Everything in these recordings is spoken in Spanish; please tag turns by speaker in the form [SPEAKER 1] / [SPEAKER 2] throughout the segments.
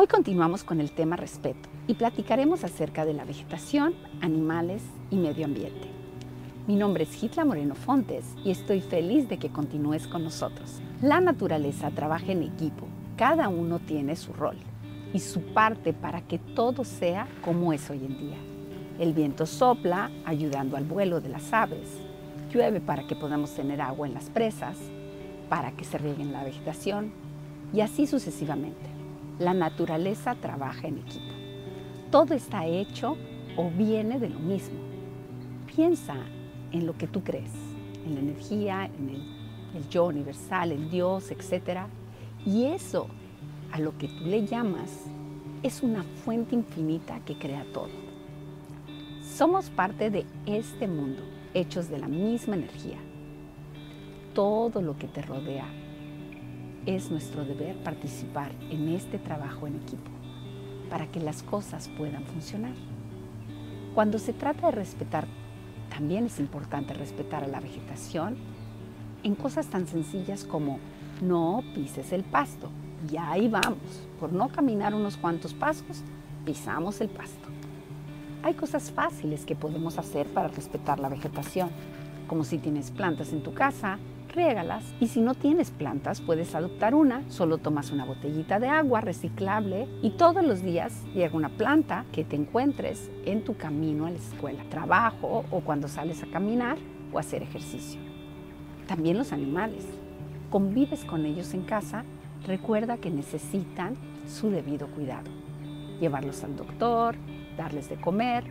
[SPEAKER 1] Hoy continuamos con el tema respeto y platicaremos acerca de la vegetación, animales y medio ambiente. Mi nombre es Hitla Moreno Fontes y estoy feliz de que continúes con nosotros. La naturaleza trabaja en equipo, cada uno tiene su rol y su parte para que todo sea como es hoy en día. El viento sopla ayudando al vuelo de las aves, llueve para que podamos tener agua en las presas, para que se rieguen la vegetación y así sucesivamente. La naturaleza trabaja en equipo. Todo está hecho o viene de lo mismo. Piensa en lo que tú crees, en la energía, en el, yo universal, en Dios, etc. Y eso a lo que tú le llamas es una fuente infinita que crea todo. Somos parte de este mundo, hechos de la misma energía. Todo lo que te rodea es nuestro deber participar en este trabajo en equipo para que las cosas puedan funcionar. Cuando se trata de respetar, también es importante respetar a la vegetación en cosas tan sencillas como no pises el pasto. Y ahí vamos, por no caminar unos cuantos pasos, pisamos el pasto. Hay cosas fáciles que podemos hacer para respetar la vegetación, como si tienes plantas en tu casa, riégalas y si no tienes plantas puedes adoptar una, solo tomas una botellita de agua reciclable y todos los días llega una planta que te encuentres en tu camino a la escuela, trabajo o cuando sales a caminar o a hacer ejercicio. También los animales. Convives con ellos en casa, recuerda que necesitan su debido cuidado. Llevarlos al doctor, darles de comer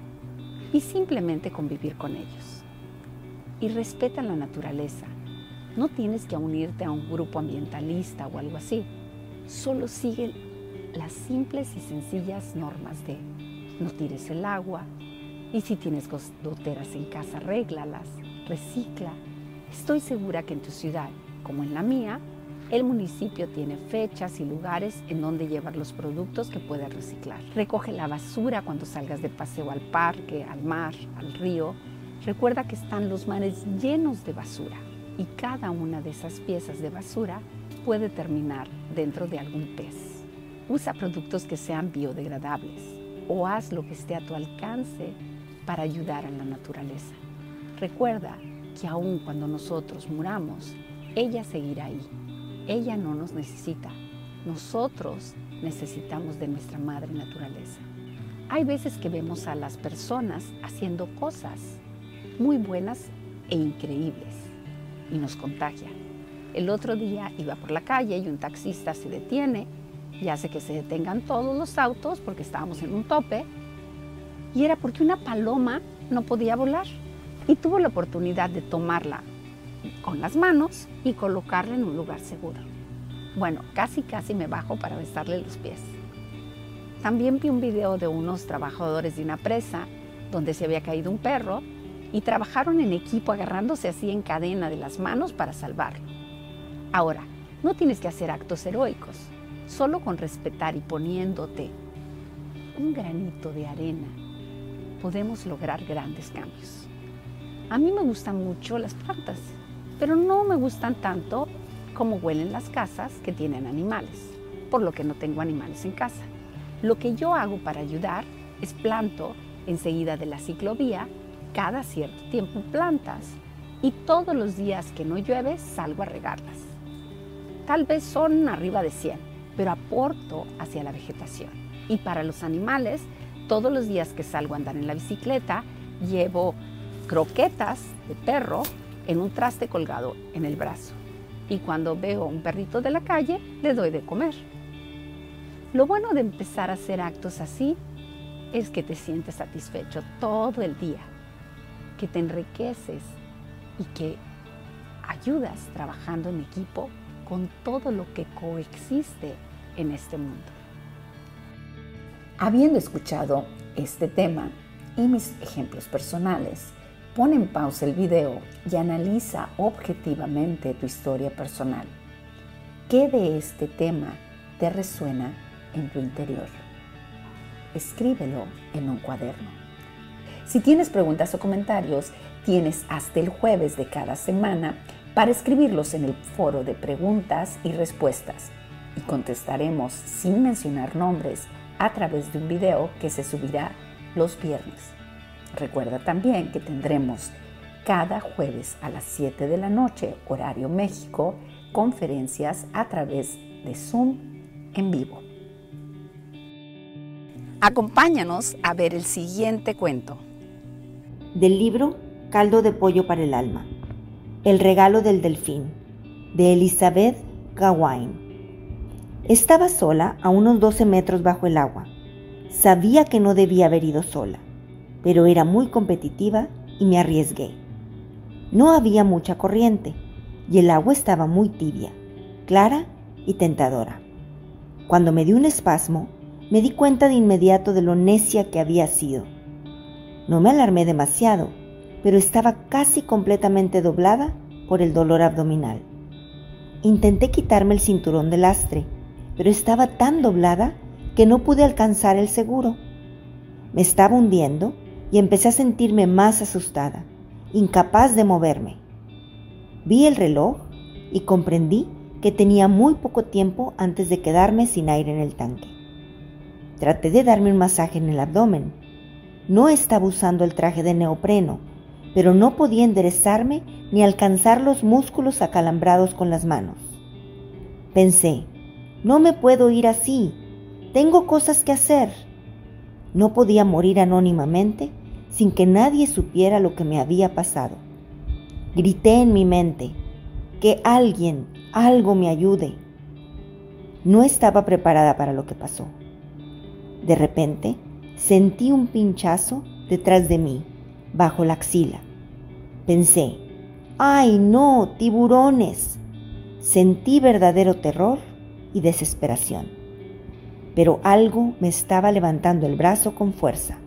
[SPEAKER 1] y simplemente convivir con ellos. Y respeta la naturaleza, no tienes que unirte a un grupo ambientalista o algo así. Solo sigue las simples y sencillas normas de no tires el agua y si tienes goteras en casa, arréglalas, recicla. Estoy segura que en tu ciudad, como en la mía, el municipio tiene fechas y lugares en donde llevar los productos que puedes reciclar. Recoge la basura cuando salgas de paseo al parque, al mar, al río. Recuerda que están los mares llenos de basura y cada una de esas piezas de basura puede terminar dentro de algún pez. Usa productos que sean biodegradables o haz lo que esté a tu alcance para ayudar a la naturaleza. Recuerda que aun cuando nosotros muramos, ella seguirá ahí. Ella no nos necesita. Nosotros necesitamos de nuestra madre naturaleza. Hay veces que vemos a las personas haciendo cosas muy buenas e increíbles y nos contagia. El otro día iba por la calle y un taxista se detiene y hace que se detengan todos los autos porque estábamos en un tope y era porque una paloma no podía volar y tuvo la oportunidad de tomarla con las manos y colocarla en un lugar seguro. Bueno, casi casi me bajo para besarle los pies. También vi un video de unos trabajadores de una presa donde se había caído un perro y trabajaron en equipo agarrándose así en cadena de las manos para salvarlo. Ahora, no tienes que hacer actos heroicos, solo con respetar y poniéndote un granito de arena podemos lograr grandes cambios. A mí me gustan mucho las plantas, pero no me gustan tanto como huelen las casas que tienen animales, por lo que no tengo animales en casa. Lo que yo hago para ayudar es planto enseguida de la ciclovía cada cierto tiempo plantas y todos los días que no llueve salgo a regarlas. Tal vez son arriba de 100, pero aporto hacia la vegetación. Y para los animales, todos los días que salgo a andar en la bicicleta, llevo croquetas de perro en un traste colgado en el brazo. Y cuando veo un perrito de la calle, le doy de comer. Lo bueno de empezar a hacer actos así es que te sientes satisfecho todo el día que te enriqueces y que ayudas trabajando en equipo con todo lo que coexiste en este mundo. Habiendo escuchado este tema y mis ejemplos personales, pon en pausa el video y analiza objetivamente tu historia personal. ¿Qué de este tema te resuena en tu interior? Escríbelo en un cuaderno. Si tienes preguntas o comentarios, tienes hasta el jueves de cada semana para escribirlos en el foro de preguntas y respuestas. y contestaremos sin mencionar nombres a través de un video que se subirá los viernes. Recuerda también que tendremos cada jueves a las 7 de la noche, horario México, conferencias a través de Zoom en vivo. Acompáñanos a ver el siguiente cuento.
[SPEAKER 2] Del libro Caldo de Pollo para el Alma. El regalo del delfín, de Elizabeth Gawain. Estaba sola a unos 12 metros bajo el agua. Sabía que no debía haber ido sola, pero era muy competitiva y me arriesgué. No había mucha corriente y el agua estaba muy tibia, clara y tentadora. Cuando me di un espasmo, me di cuenta de inmediato de lo necia que había sido. No me alarmé demasiado, pero estaba casi completamente doblada por el dolor abdominal. Intenté quitarme el cinturón de lastre, pero estaba tan doblada que no pude alcanzar el seguro. Me estaba hundiendo y empecé a sentirme más asustada, incapaz de moverme. Vi el reloj y comprendí que tenía muy poco tiempo antes de quedarme sin aire en el tanque. Traté de darme un masaje en el abdomen. No estaba usando el traje de neopreno, pero no podía enderezarme ni alcanzar los músculos acalambrados con las manos. Pensé, no me puedo ir así, tengo cosas que hacer. No podía morir anónimamente sin que nadie supiera lo que me había pasado. Grité en mi mente, que alguien, algo me ayude. No estaba preparada para lo que pasó. De repente, sentí un pinchazo detrás de mí, bajo la axila. Pensé, ¡ay no, tiburones! Sentí verdadero terror y desesperación. Pero algo me estaba levantando el brazo con fuerza.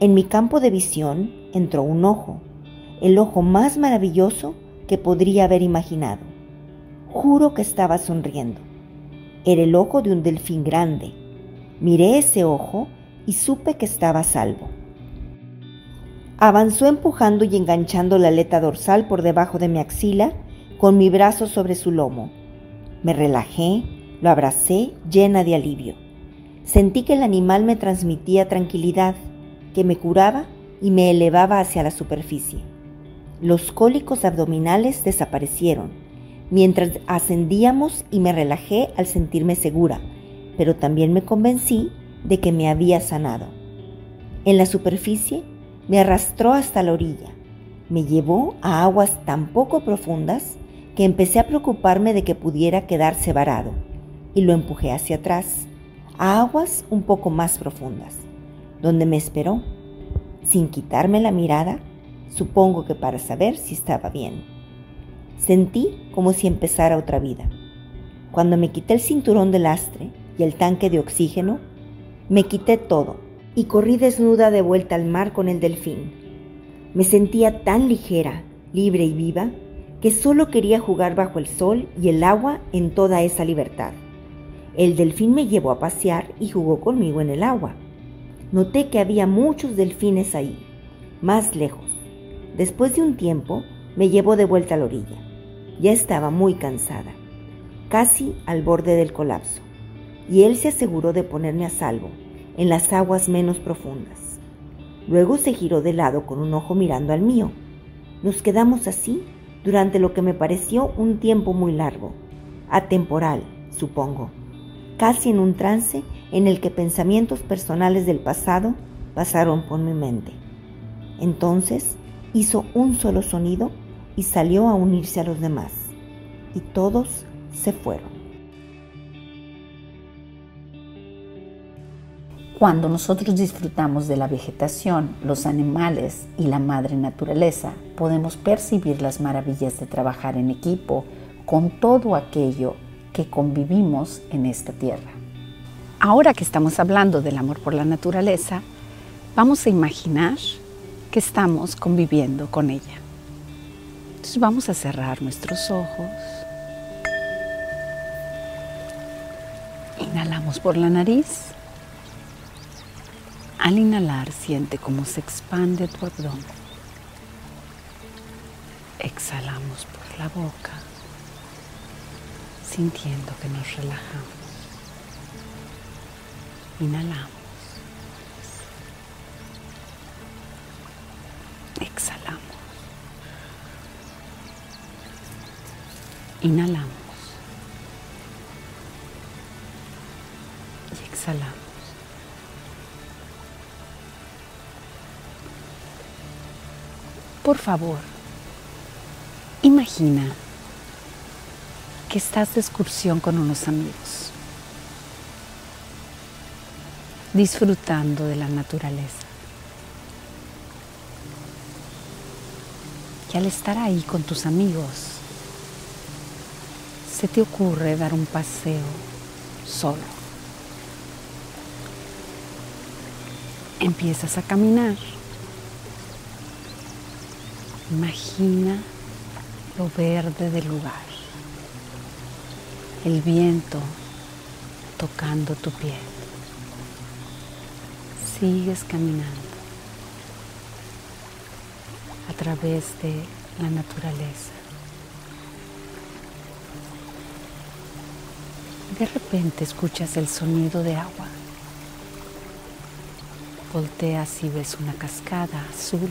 [SPEAKER 2] En mi campo de visión entró un ojo, el ojo más maravilloso que podría haber imaginado. Juro que estaba sonriendo. Era el ojo de un delfín grande. Miré ese ojo y supe que estaba a salvo. Avanzó empujando y enganchando la aleta dorsal por debajo de mi axila con mi brazo sobre su lomo. Me relajé, lo abracé llena de alivio. Sentí que el animal me transmitía tranquilidad, que me curaba y me elevaba hacia la superficie. Los cólicos abdominales desaparecieron mientras ascendíamos y me relajé al sentirme segura, pero también me convencí de que me había sanado. En la superficie me arrastró hasta la orilla, me llevó a aguas tan poco profundas que empecé a preocuparme de que pudiera quedarse varado y lo empujé hacia atrás, a aguas un poco más profundas, donde me esperó, sin quitarme la mirada, supongo que para saber si estaba bien. Sentí como si empezara otra vida. Cuando me quité el cinturón de lastre y el tanque de oxígeno, me quité todo y corrí desnuda de vuelta al mar con el delfín. Me sentía tan ligera, libre y viva que solo quería jugar bajo el sol y el agua en toda esa libertad. El delfín me llevó a pasear y jugó conmigo en el agua. Noté que había muchos delfines ahí, más lejos. Después de un tiempo, me llevó de vuelta a la orilla. Ya estaba muy cansada, casi al borde del colapso, y él se aseguró de ponerme a salvo en las aguas menos profundas. Luego se giró de lado con un ojo mirando al mío. Nos quedamos así durante lo que me pareció un tiempo muy largo, atemporal, supongo, casi en un trance en el que pensamientos personales del pasado pasaron por mi mente. Entonces hizo un solo sonido y salió a unirse a los demás, y todos se fueron.
[SPEAKER 1] Cuando nosotros disfrutamos de la vegetación, los animales y la madre naturaleza, podemos percibir las maravillas de trabajar en equipo con todo aquello que convivimos en esta tierra. Ahora que estamos hablando del amor por la naturaleza, vamos a imaginar que estamos conviviendo con ella. Entonces vamos a cerrar nuestros ojos. Inhalamos por la nariz. Al inhalar, siente cómo se expande tu abdomen. Exhalamos por la boca. sintiendo que nos relajamos. Inhalamos. Exhalamos. Inhalamos. Y exhalamos. Por favor, imagina que estás de excursión con unos amigos, disfrutando de la naturaleza. Y al estar ahí con tus amigos, se te ocurre dar un paseo solo. Empiezas a caminar Imagina lo verde del lugar, el viento tocando tu piel. Sigues caminando a través de la naturaleza. De repente escuchas el sonido de agua. Volteas y ves una cascada azul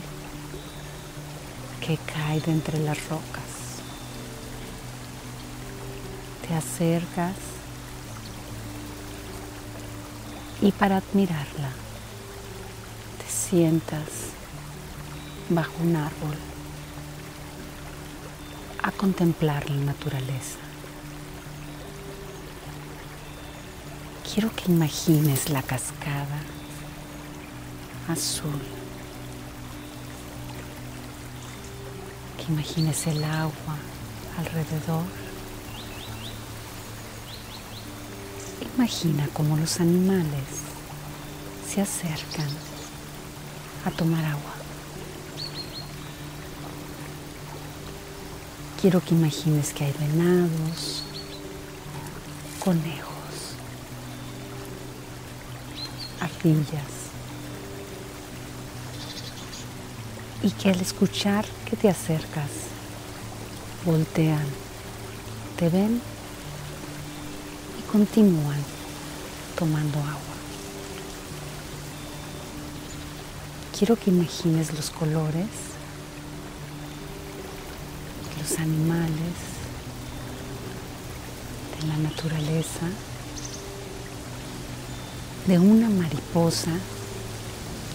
[SPEAKER 1] que cae de entre las rocas. Te acercas y para admirarla te sientas bajo un árbol a contemplar la naturaleza. Quiero que imagines la cascada azul imagines el agua alrededor. Imagina cómo los animales se acercan a tomar agua. Quiero que imagines que hay venados, conejos, ardillas, y que al escuchar que te acercas, voltean, te ven y continúan tomando agua. Quiero que imagines los colores, los animales de la naturaleza, de una mariposa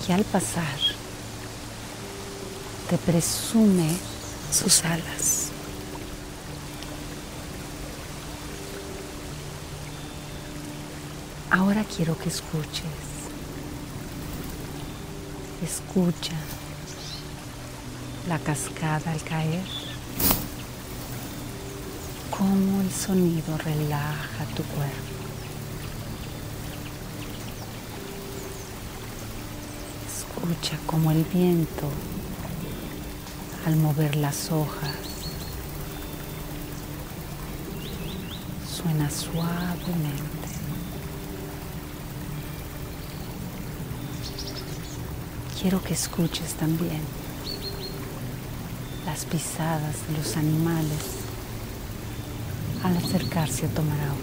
[SPEAKER 1] que al pasar te presume sus alas. Ahora quiero que escuches. Escucha la cascada al caer. Cómo el sonido relaja tu cuerpo. Escucha cómo el viento al mover las hojas. Suena suavemente. Quiero que escuches también las pisadas de los animales al acercarse a tomar agua.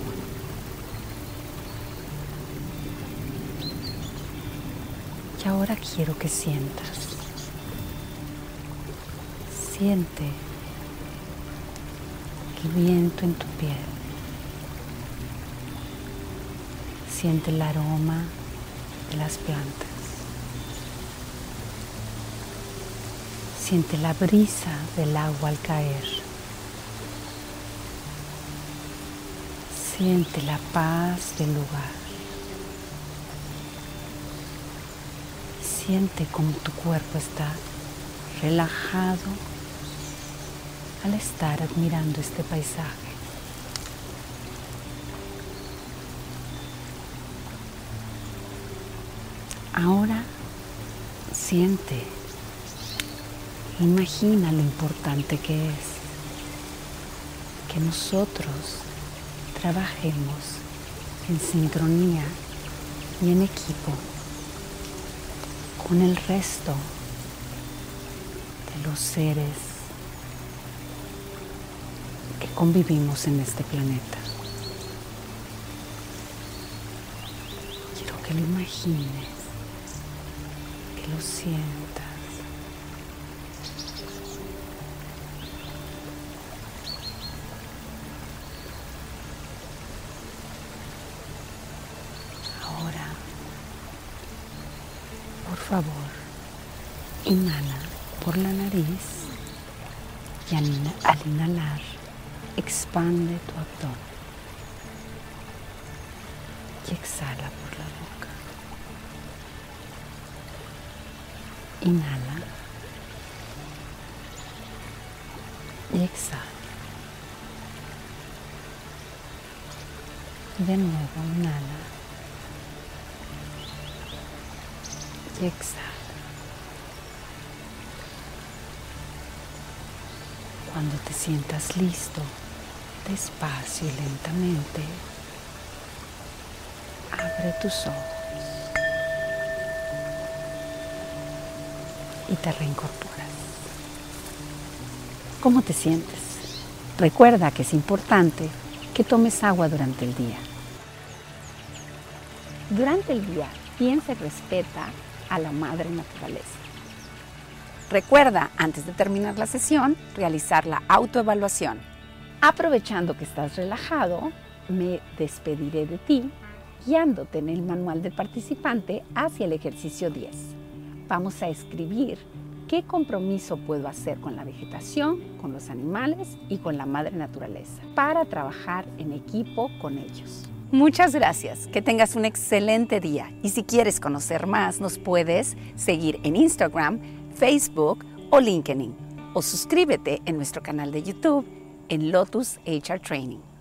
[SPEAKER 1] Y ahora quiero que sientas Siente el viento en tu piel. Siente el aroma de las plantas. Siente la brisa del agua al caer. Siente la paz del lugar. Siente como tu cuerpo está relajado al estar admirando este paisaje. Ahora siente, imagina lo importante que es que nosotros trabajemos en sincronía y en equipo con el resto de los seres convivimos en este planeta. Quiero que lo imagines, que lo sientas. Ahora, por favor, inhala por la nariz y al, inhalar expande tu abdomen y exhala por la boca. Inhala y exhala. De nuevo inhala y exhala. Cuando te sientas listo, despacio y lentamente, abre tus ojos y te reincorporas. ¿Cómo te sientes? Recuerda que es importante que tomes agua durante el día. Durante el día, piensa y respeta a la madre naturaleza. Recuerda, antes de terminar la sesión, realizar la autoevaluación. Aprovechando que estás relajado, me despediré de ti guiándote en el manual del participante hacia el ejercicio 10. Vamos a escribir qué compromiso puedo hacer con la vegetación, con los animales y con la madre naturaleza para trabajar en equipo con ellos. Muchas gracias, que tengas un excelente día y si quieres conocer más nos puedes seguir en Instagram, Facebook o LinkedIn o suscríbete en nuestro canal de YouTube en Lotus HR Training.